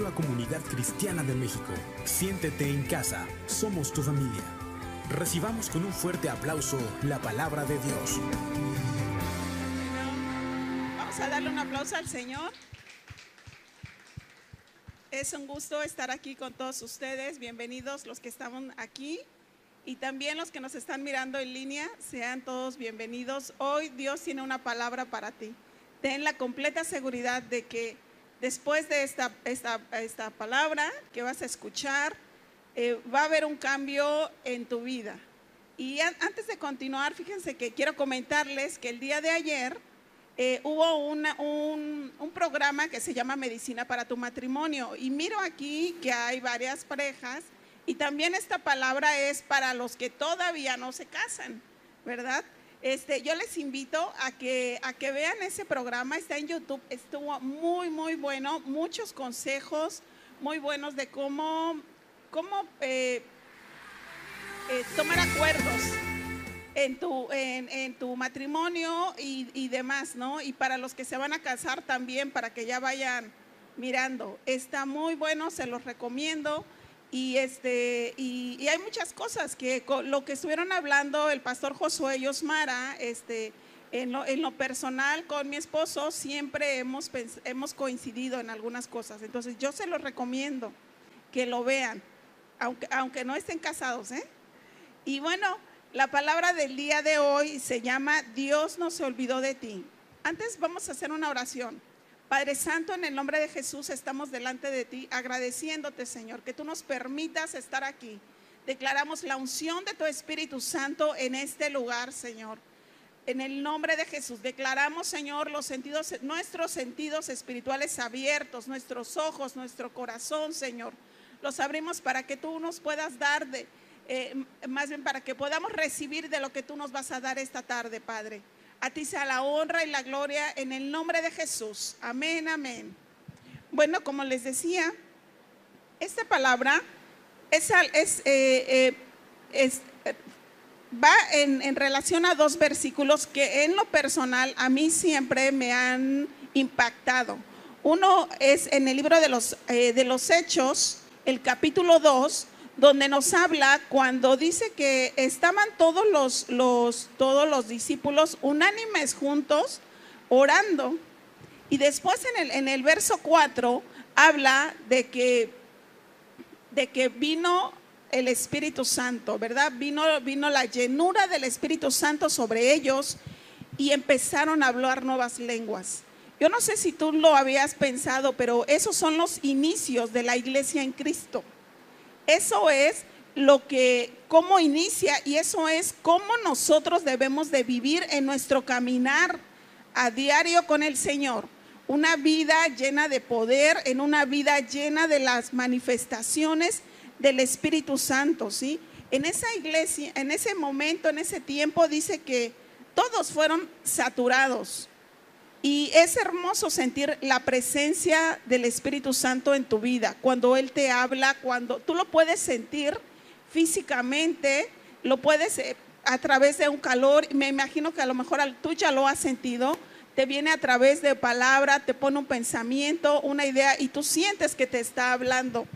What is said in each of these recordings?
Bienvenido a Comunidad Cristiana de México. Siéntete en casa. Somos tu familia. Recibamos con un fuerte aplauso la palabra de Dios. Vamos a darle un aplauso al Señor. Es un gusto estar aquí con todos ustedes. Bienvenidos los que estamos aquí y también los que nos están mirando en línea. Sean todos bienvenidos. Hoy Dios tiene una palabra para ti. Ten la completa seguridad de que después de esta, esta, esta palabra que vas a escuchar, eh, va a haber un cambio en tu vida. Y antes de continuar, fíjense que quiero comentarles que el día de ayer eh, hubo una, un, un, programa que se llama Medicina para tu matrimonio. Y miro aquí que hay varias parejas y también esta palabra es para los que todavía no se casan, ¿verdad? Este, yo les invito a que, a que vean ese programa, está en YouTube, estuvo muy, muy bueno, muchos consejos muy buenos de cómo, cómo eh, eh, tomar acuerdos en tu, en, tu matrimonio y, y, demás, ¿no? Y para los que se van a casar también, para que ya vayan mirando. Está muy bueno, se los recomiendo. Y, este, y, hay muchas cosas que lo que estuvieron hablando el pastor Josué y Osmara, este, en lo, en lo personal con mi esposo siempre hemos, hemos coincidido en algunas cosas. Entonces yo se los recomiendo que lo vean, aunque, aunque no estén casados. ¿eh? Y bueno, la palabra del día de hoy se llama Dios no se olvidó de ti. Antes vamos a hacer una oración. Padre Santo, en el nombre de Jesús estamos delante de ti agradeciéndote, Señor, que tú nos permitas estar aquí. Declaramos la unción de tu Espíritu Santo en este lugar, Señor. En el nombre de Jesús declaramos, Señor, los sentidos, nuestros sentidos espirituales abiertos, nuestros ojos, nuestro corazón, Señor. Los abrimos para que tú nos puedas dar eh, más bien para que podamos recibir de lo que tú nos vas a dar esta tarde, Padre. A ti sea la honra y la gloria en el nombre de Jesús. Amén, amén. Bueno, como les decía, esta palabra es, es, eh, es va en, en, relación a dos versículos que en lo personal a mí siempre me han impactado. Uno es en el libro de los, eh, de los Hechos, el capítulo 2, donde nos habla cuando dice que estaban todos los, los, todos los discípulos unánimes juntos orando. Y después en el, en el verso 4 habla de que, de que vino el Espíritu Santo, ¿verdad? Vino, vino la llenura del Espíritu Santo sobre ellos y empezaron a hablar nuevas lenguas. Yo no sé si tú lo habías pensado, pero esos son los inicios de la iglesia en Cristo. Eso es lo que, cómo inicia y eso es cómo nosotros debemos de vivir en nuestro caminar a diario con el Señor. Una vida llena de poder, en una vida llena de las manifestaciones del Espíritu Santo, ¿sí? En esa iglesia, en ese momento, en ese tiempo, dice que todos fueron saturados y es hermoso sentir la presencia del Espíritu Santo en tu vida, cuando Él te habla, cuando tú lo puedes sentir físicamente, lo puedes eh, a través de un calor, me imagino que a lo mejor tú ya lo has sentido, te viene a través de palabra, te pone un pensamiento, una idea y tú sientes que te está hablando.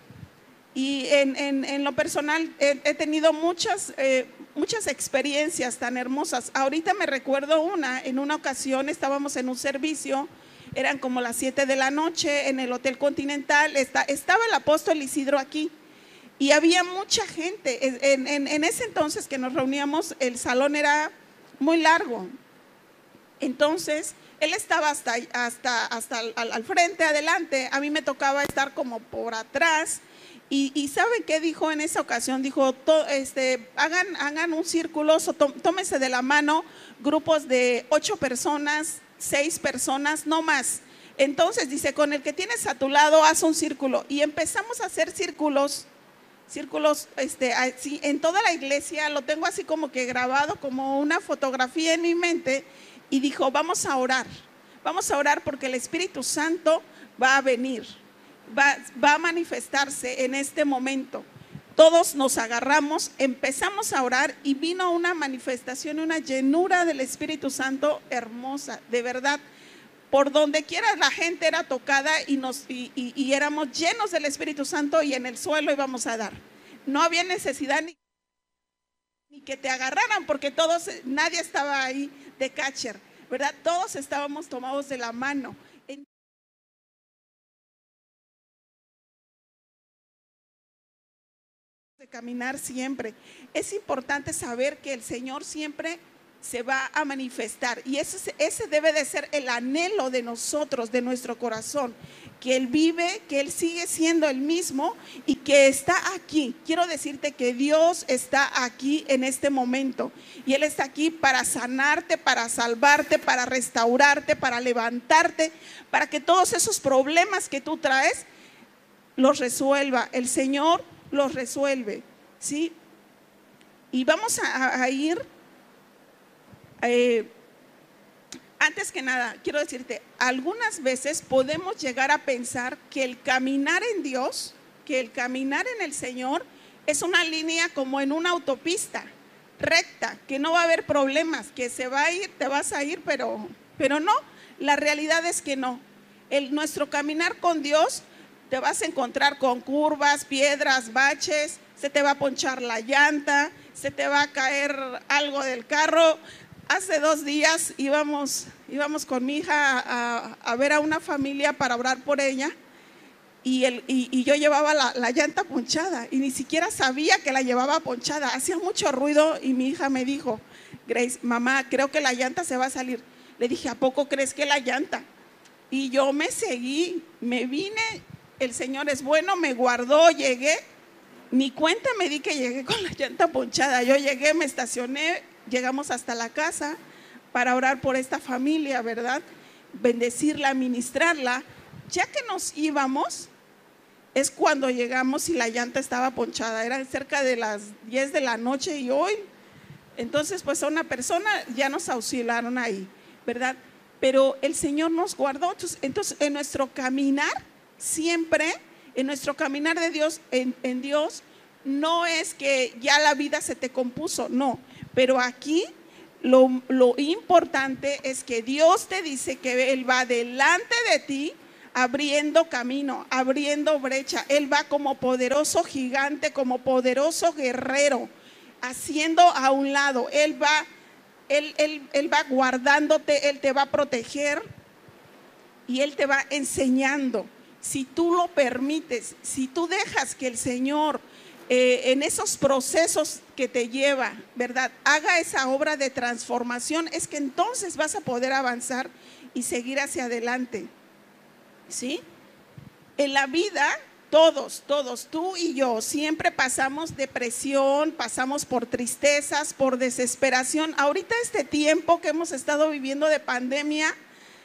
Y en, lo personal he, tenido muchas, eh, muchas experiencias tan hermosas. Ahorita me recuerdo una, en una ocasión estábamos en un servicio, eran como las 7 de la noche en el Hotel Continental, estaba el apóstol Isidro aquí y había mucha gente. En, ese entonces que nos reuníamos, el salón era muy largo. Entonces, él estaba hasta, hasta, hasta al frente, adelante, a mí me tocaba estar como por atrás y, y ¿saben qué dijo en esa ocasión? Dijo, este, hagan, hagan un círculo, tómense de la mano grupos de ocho personas, seis personas, no más. Entonces dice, con el que tienes a tu lado, haz un círculo. Y empezamos a hacer círculos, círculos este, en toda la iglesia, lo tengo así como que grabado, como una fotografía en mi mente. Y dijo, vamos a orar, vamos a orar porque el Espíritu Santo va a venir va, a manifestarse en este momento. Todos nos agarramos, empezamos a orar y vino una manifestación, una llenura del Espíritu Santo hermosa, de verdad. por donde quiera la gente era tocada y, nos, y, éramos llenos del Espíritu Santo y en el suelo íbamos a dar. No había necesidad ni, ni que te agarraran porque todos, nadie estaba ahí de catcher, ¿verdad? Todos estábamos tomados de la mano. Caminar siempre. Es importante saber que el Señor siempre se va a manifestar. Y ese, ese debe de ser el anhelo de nosotros, de nuestro corazón, que Él vive, que Él sigue siendo el mismo y que está aquí. Quiero decirte que Dios está aquí en este momento y Él está aquí para sanarte, para salvarte, para restaurarte, para levantarte, para que todos esos problemas que tú traes los resuelva. El Señor los resuelve, ¿sí? Y vamos a ir eh, antes que nada, quiero decirte, algunas veces podemos llegar a pensar que el caminar en Dios, que el caminar en el Señor es una línea como en una autopista recta, que no va a haber problemas, que se va a ir, te vas a ir, pero, pero no, la realidad es que no. El, nuestro caminar con Dios te vas a encontrar con curvas, piedras, baches, se te va a ponchar la llanta, se te va a caer algo del carro, Hace dos días íbamos, íbamos con mi hija a, ver a una familia para orar por ella y, yo llevaba la, llanta ponchada y ni siquiera sabía que la llevaba ponchada. Hacía mucho ruido y mi hija me dijo, Grace, mamá, creo que la llanta se va a salir. Le dije, ¿a poco crees que la llanta? Y yo me seguí, me vine, el Señor es bueno, me guardó, llegué. Mi cuenta me di que llegué con la llanta ponchada. Yo llegué, me estacioné, llegamos hasta la casa para orar por esta familia, ¿verdad? Bendecirla, ministrarla. Ya que nos íbamos, es cuando llegamos y la llanta estaba ponchada. Eran cerca de las 10 de la noche y hoy. Entonces, pues a una persona ya nos auxiliaron ahí, ¿verdad? Pero el Señor nos guardó. Entonces, en nuestro caminar, siempre, en nuestro caminar de Dios, en, Dios, no es que ya la vida se te compuso, no pero aquí lo, importante es que Dios te dice que Él va delante de ti abriendo camino, abriendo brecha. Él va como poderoso gigante, como poderoso guerrero, haciendo a un lado. Él va, él, él, va guardándote, Él te va a proteger y Él te va enseñando. Si tú lo permites, si tú dejas que el Señor eh, en esos procesos que te lleva, ¿verdad? Haga esa obra de transformación, es que entonces vas a poder avanzar y seguir hacia adelante. ¿Sí? En la vida, todos, todos, tú y yo, siempre pasamos depresión, pasamos por tristezas, por desesperación. Ahorita este tiempo que hemos estado viviendo de pandemia,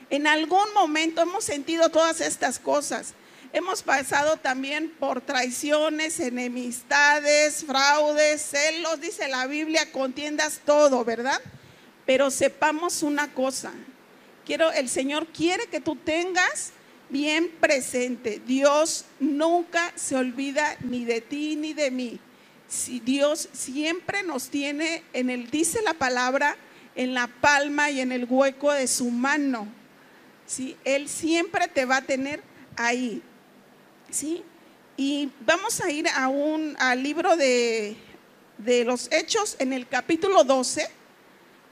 en algún momento hemos sentido todas estas cosas. Hemos pasado también por traiciones, enemistades, fraudes, celos, dice la Biblia, contiendas todo, ¿verdad? Pero sepamos una cosa. Quiero el Señor quiere que tú tengas bien presente. Dios nunca se olvida ni de ti ni de mí. Si Dios siempre nos tiene en el dice la palabra en la palma y en el hueco de su mano. ¿Sí? Él siempre te va a tener ahí. ¿sí? Y vamos a ir a un, al libro de, de los Hechos en el capítulo 12.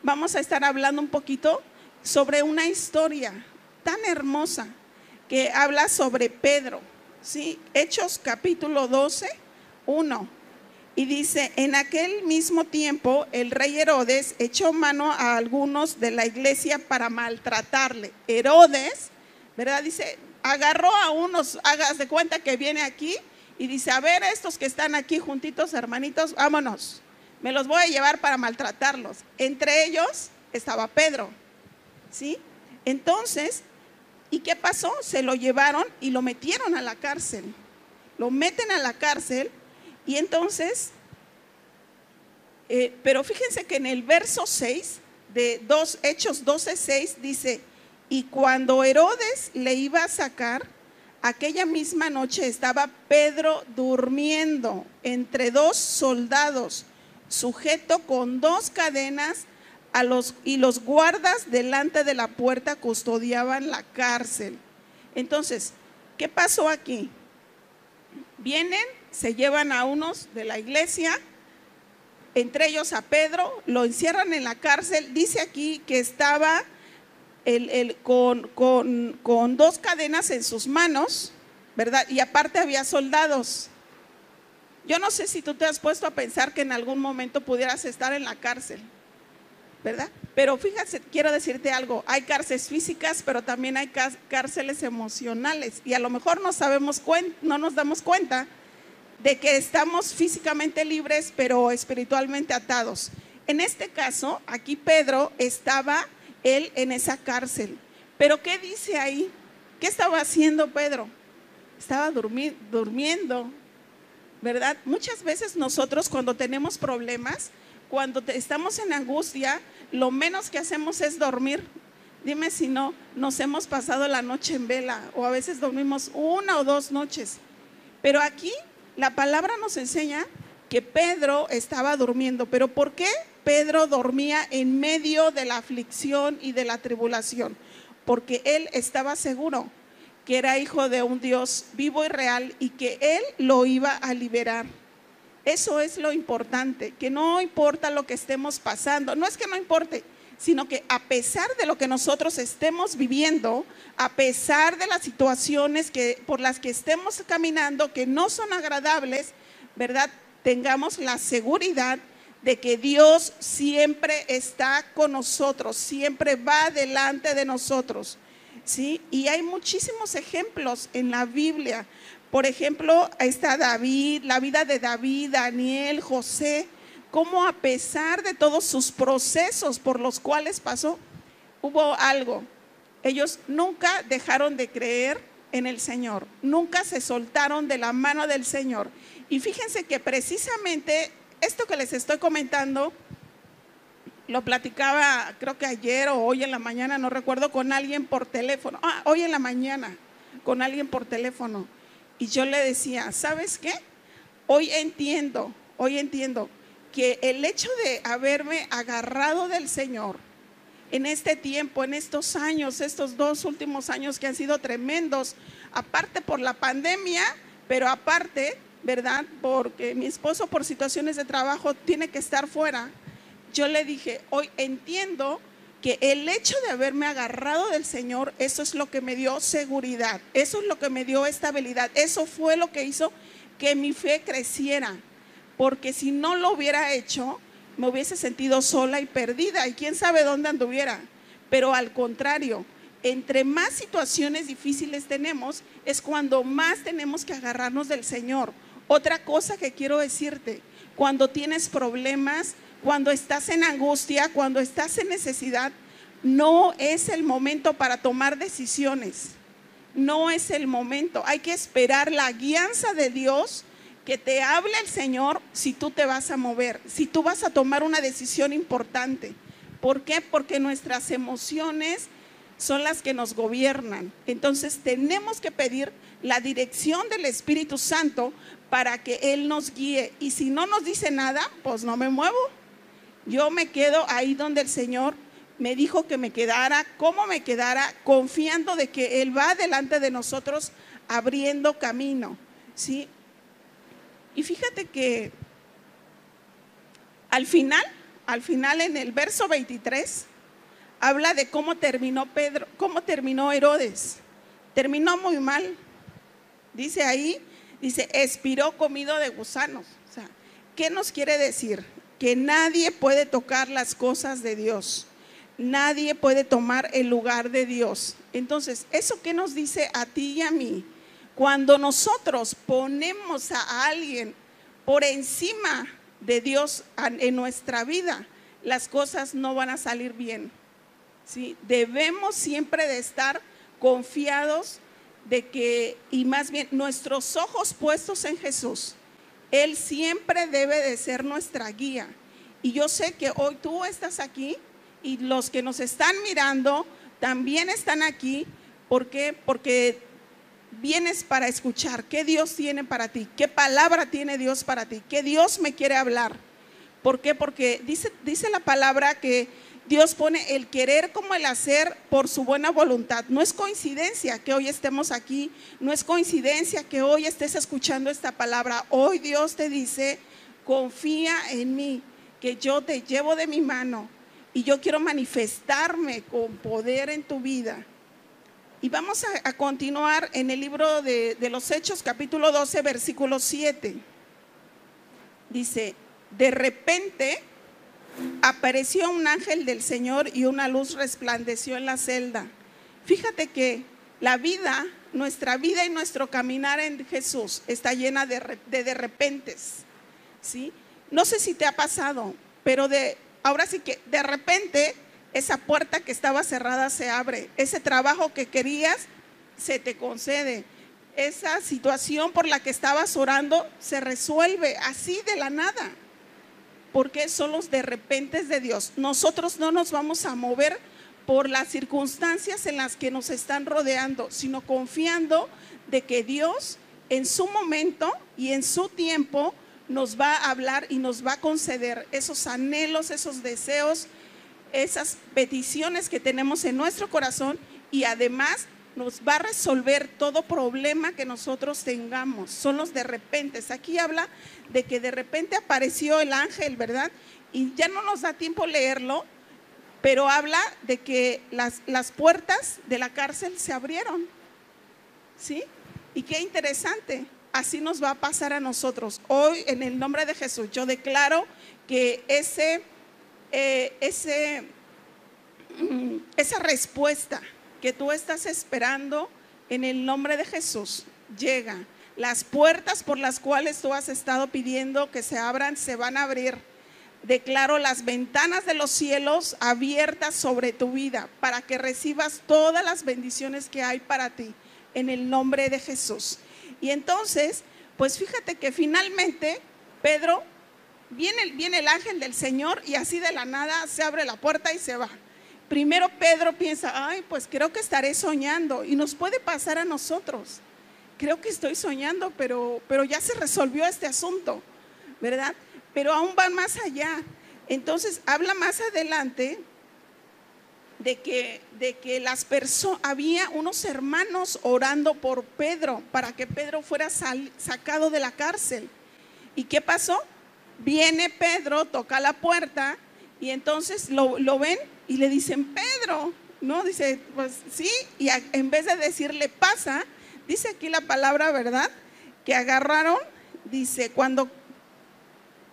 Vamos a estar hablando un poquito sobre una historia tan hermosa que habla sobre Pedro. ¿sí? Hechos capítulo 12, 1. Y dice, en aquel mismo tiempo el rey Herodes echó mano a algunos de la iglesia para maltratarle. Herodes, ¿verdad? Dice, agarró a unos, hagas de cuenta que viene aquí y dice, a ver, estos que están aquí juntitos, hermanitos, vámonos, me los voy a llevar para maltratarlos. Entre ellos estaba Pedro, ¿sí? Entonces, ¿y qué pasó? Se lo llevaron y lo metieron a la cárcel. Lo meten a la cárcel y entonces, eh, pero fíjense que en el verso 6 de dos Hechos 12, 6 dice, y cuando Herodes le iba a sacar, aquella misma noche estaba Pedro durmiendo entre dos soldados, sujeto con dos cadenas a los, y los guardas delante de la puerta custodiaban la cárcel. Entonces, ¿qué pasó aquí? Vienen, se llevan a unos de la iglesia, entre ellos a Pedro, lo encierran en la cárcel. Dice aquí que estaba con, dos cadenas en sus manos, ¿verdad? Y aparte había soldados. Yo no sé si tú te has puesto a pensar que en algún momento pudieras estar en la cárcel. ¿verdad? Pero fíjate, quiero decirte algo, hay cárceles físicas, pero también hay cárceles emocionales y a lo mejor no sabemos no nos damos cuenta de que estamos físicamente libres, pero espiritualmente atados. En este caso, aquí Pedro estaba él en esa cárcel. Pero ¿qué dice ahí? ¿Qué estaba haciendo Pedro? Estaba durmiendo, ¿verdad? Muchas veces nosotros cuando tenemos problemas, cuando estamos en angustia, lo menos que hacemos es dormir. Dime si no, nos hemos pasado la noche en vela o a veces dormimos una o dos noches. Pero aquí la palabra nos enseña que Pedro estaba durmiendo. ¿Pero por qué Pedro dormía en medio de la aflicción y de la tribulación? Porque él estaba seguro que era hijo de un Dios vivo y real y que él lo iba a liberar. Eso es lo importante, que no importa lo que estemos pasando, no es que no importe, sino que a pesar de lo que nosotros estemos viviendo, a pesar de las situaciones que, por las que estemos caminando, que no son agradables, ¿verdad? Tengamos la seguridad de que Dios siempre está con nosotros, siempre va delante de nosotros. ¿Sí? Y hay muchísimos ejemplos en la Biblia por ejemplo, está David, la vida de David, Daniel, José, cómo a pesar de todos sus procesos por los cuales pasó, hubo algo. Ellos nunca dejaron de creer en el Señor, nunca se soltaron de la mano del Señor. Y fíjense que precisamente esto que les estoy comentando, lo platicaba creo que ayer o hoy en la mañana, no recuerdo, con alguien por teléfono. Ah, hoy en la mañana, con alguien por teléfono. Y yo le decía, ¿sabes qué? Hoy entiendo, hoy entiendo que el hecho de haberme agarrado del Señor en este tiempo, en estos años, estos dos últimos años que han sido tremendos, aparte por la pandemia, pero aparte, ¿verdad? Porque mi esposo por situaciones de trabajo tiene que estar fuera. Yo le dije, hoy entiendo que el hecho de haberme agarrado del Señor, eso es lo que me dio seguridad, eso es lo que me dio estabilidad, eso fue lo que hizo que mi fe creciera, porque si no lo hubiera hecho, me hubiese sentido sola y perdida y quién sabe dónde anduviera. Pero al contrario, entre más situaciones difíciles tenemos, es cuando más tenemos que agarrarnos del Señor. Otra cosa que quiero decirte, cuando tienes problemas, cuando estás en angustia, cuando estás en necesidad, no es el momento para tomar decisiones. No es el momento. Hay que esperar la guianza de Dios que te hable el Señor si tú te vas a mover, si tú vas a tomar una decisión importante. ¿Por qué? Porque nuestras emociones son las que nos gobiernan. Entonces tenemos que pedir la dirección del Espíritu Santo para que Él nos guíe. Y si no nos dice nada, pues no me muevo. Yo me quedo ahí donde el Señor me dijo que me quedara, cómo me quedara, confiando de que Él va delante de nosotros abriendo camino. ¿sí? Y fíjate que al final, al final en el verso 23, habla de cómo terminó Pedro, cómo terminó Herodes. Terminó muy mal. Dice ahí, dice, expiró comido de gusanos. O sea, ¿qué nos quiere decir? que nadie puede tocar las cosas de Dios. Nadie puede tomar el lugar de Dios. Entonces, ¿eso qué nos dice a ti y a mí? Cuando nosotros ponemos a alguien por encima de Dios en nuestra vida, las cosas no van a salir bien. ¿sí? Debemos siempre de estar confiados de que, y más bien, nuestros ojos puestos en Jesús él siempre debe de ser nuestra guía. Y yo sé que hoy tú estás aquí y los que nos están mirando también están aquí. ¿Por qué? Porque vienes para escuchar qué Dios tiene para ti, qué palabra tiene Dios para ti, qué Dios me quiere hablar. ¿Por qué? Porque dice, dice la palabra que Dios pone el querer como el hacer por su buena voluntad. No es coincidencia que hoy estemos aquí, no es coincidencia que hoy estés escuchando esta palabra. Hoy Dios te dice, confía en mí, que yo te llevo de mi mano y yo quiero manifestarme con poder en tu vida. Y vamos a, continuar en el libro de, los Hechos, capítulo 12, versículo 7. Dice, de repente apareció un ángel del Señor y una luz resplandeció en la celda. Fíjate que la vida, nuestra vida y nuestro caminar en Jesús está llena de de, de repentes. ¿sí? No sé si te ha pasado, pero de ahora sí que de repente esa puerta que estaba cerrada se abre, ese trabajo que querías se te concede, esa situación por la que estabas orando se resuelve así de la nada porque son los de repente de Dios. Nosotros no nos vamos a mover por las circunstancias en las que nos están rodeando, sino confiando de que Dios en su momento y en su tiempo nos va a hablar y nos va a conceder esos anhelos, esos deseos, esas peticiones que tenemos en nuestro corazón y además nos va a resolver todo problema que nosotros tengamos. Son los de repente. Aquí habla de que de repente apareció el ángel, ¿verdad? Y ya no nos da tiempo leerlo, pero habla de que las, las puertas de la cárcel se abrieron. ¿Sí? Y qué interesante. Así nos va a pasar a nosotros. Hoy, en el nombre de Jesús, yo declaro que ese, eh, ese, esa respuesta que tú estás esperando en el nombre de Jesús llega. Las puertas por las cuales tú has estado pidiendo que se abran se van a abrir. Declaro las ventanas de los cielos abiertas sobre tu vida para que recibas todas las bendiciones que hay para ti en el nombre de Jesús. Y entonces, pues fíjate que finalmente Pedro viene, viene el ángel del Señor y así de la nada se abre la puerta y se va. Primero Pedro piensa, ay, pues creo que estaré soñando y nos puede pasar a nosotros. Creo que estoy soñando, pero, pero ya se resolvió este asunto, ¿verdad? Pero aún van más allá. Entonces habla más adelante de que, de que las personas, había unos hermanos orando por Pedro para que Pedro fuera sacado de la cárcel. ¿Y qué pasó? Viene Pedro, toca la puerta y entonces lo, lo ven y le dicen, Pedro, ¿no? Dice, pues sí, y en vez de decirle pasa, dice aquí la palabra, ¿verdad? Que agarraron, dice, cuando,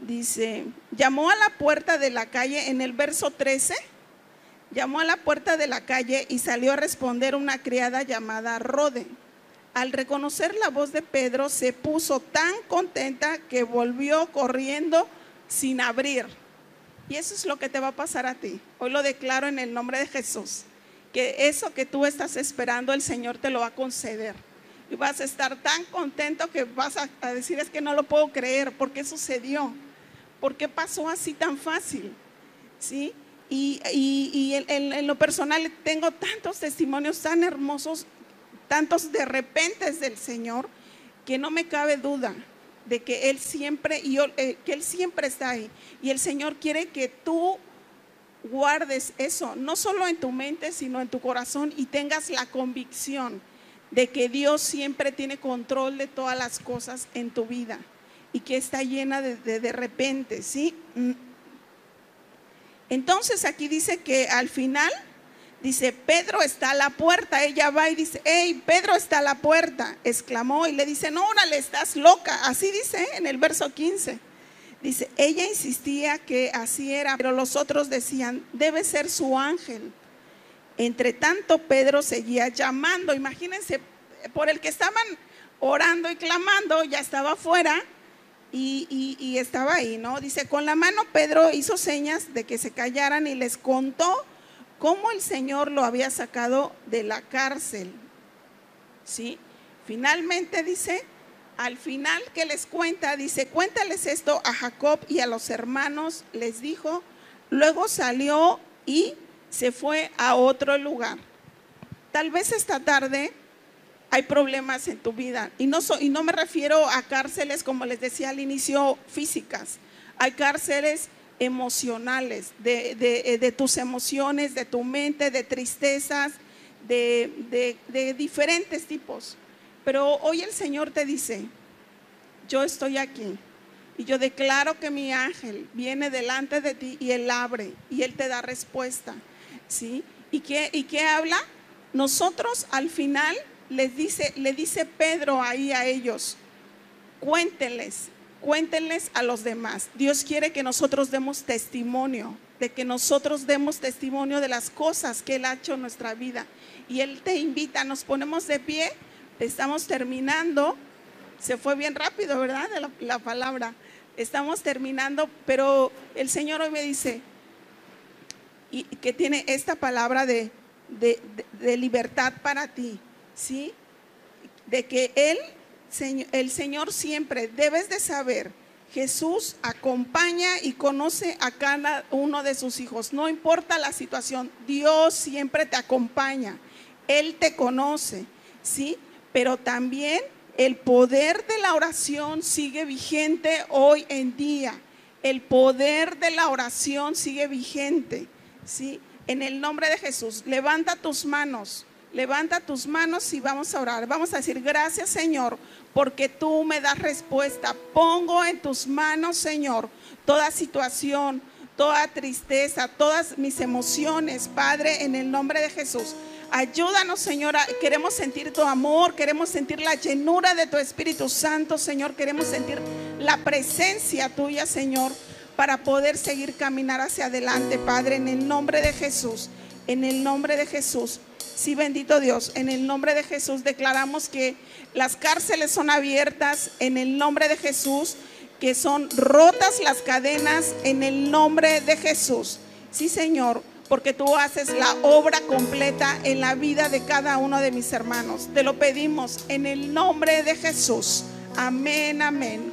dice, llamó a la puerta de la calle en el verso 13, llamó a la puerta de la calle y salió a responder una criada llamada Rode. Al reconocer la voz de Pedro, se puso tan contenta que volvió corriendo sin abrir. Y eso es lo que te va a pasar a ti. Hoy lo declaro en el nombre de Jesús. Que eso que tú estás esperando, el Señor te lo va a conceder. Y vas a estar tan contento que vas a, decir, es que no lo puedo creer. ¿Por qué sucedió? ¿Por qué pasó así tan fácil? ¿Sí? Y, en, lo personal tengo tantos testimonios tan hermosos, tantos de repente del Señor, que no me cabe duda de que Él siempre, y eh, que Él siempre está ahí. Y el Señor quiere que tú guardes eso, no solo en tu mente, sino en tu corazón y tengas la convicción de que Dios siempre tiene control de todas las cosas en tu vida y que está llena de de, de repente, ¿sí? Mm. Entonces aquí dice que al final Dice, Pedro está a la puerta. Ella va y dice, hey, Pedro está a la puerta. Exclamó y le dice, no, órale, estás loca. Así dice en el verso 15. Dice, ella insistía que así era, pero los otros decían, debe ser su ángel. Entre tanto, Pedro seguía llamando. Imagínense, por el que estaban orando y clamando, ya estaba afuera y, y estaba ahí, ¿no? Dice, con la mano Pedro hizo señas de que se callaran y les contó cómo el Señor lo había sacado de la cárcel. ¿Sí? Finalmente dice, al final que les cuenta, dice, cuéntales esto a Jacob y a los hermanos, les dijo, luego salió y se fue a otro lugar. Tal vez esta tarde hay problemas en tu vida y no, y no me refiero a cárceles, como les decía al inicio, físicas. Hay cárceles emocionales, de, de- de tus emociones, de tu mente, de tristezas, de, de- de diferentes tipos. Pero hoy el Señor te dice, yo estoy aquí y yo declaro que mi ángel viene delante de ti y él abre y él te da respuesta. ¿Sí? ¿Y qué, y qué habla? Nosotros al final les dice, le dice Pedro ahí a ellos, cuéntenles, cuéntenles a los demás. Dios quiere que nosotros demos testimonio, de que nosotros demos testimonio de las cosas que Él ha hecho en nuestra vida. Y Él te invita, nos ponemos de pie, estamos terminando. Se fue bien rápido, ¿verdad? La, la palabra. Estamos terminando, pero el Señor hoy me dice, y que tiene esta palabra de, de- de- de libertad para ti, ¿sí? De que Él, el Señor siempre, debes de saber, Jesús acompaña y conoce a cada uno de sus hijos, no importa la situación, Dios siempre te acompaña, Él te conoce, ¿sí? Pero también el poder de la oración sigue vigente hoy en día. El poder de la oración sigue vigente. ¿sí? En el nombre de Jesús, levanta tus manos, levanta tus manos y vamos a orar. Vamos a decir, gracias Señor, porque tú me das respuesta. Pongo en tus manos, Señor, toda situación, toda tristeza, todas mis emociones, Padre, en el nombre de Jesús. Ayúdanos, Señora. Queremos sentir tu amor, queremos sentir la llenura de tu Espíritu Santo, Señor. Queremos sentir la presencia tuya, Señor, para poder seguir caminar hacia adelante, Padre, en el nombre de Jesús. En el nombre de Jesús. Sí, bendito Dios. En el nombre de Jesús declaramos que las cárceles son abiertas. En el nombre de Jesús. Que son rotas las cadenas. En el nombre de Jesús. Sí, Señor porque tú haces la obra completa en la vida de cada uno de mis hermanos. Te lo pedimos en el nombre de Jesús. Amén, amén.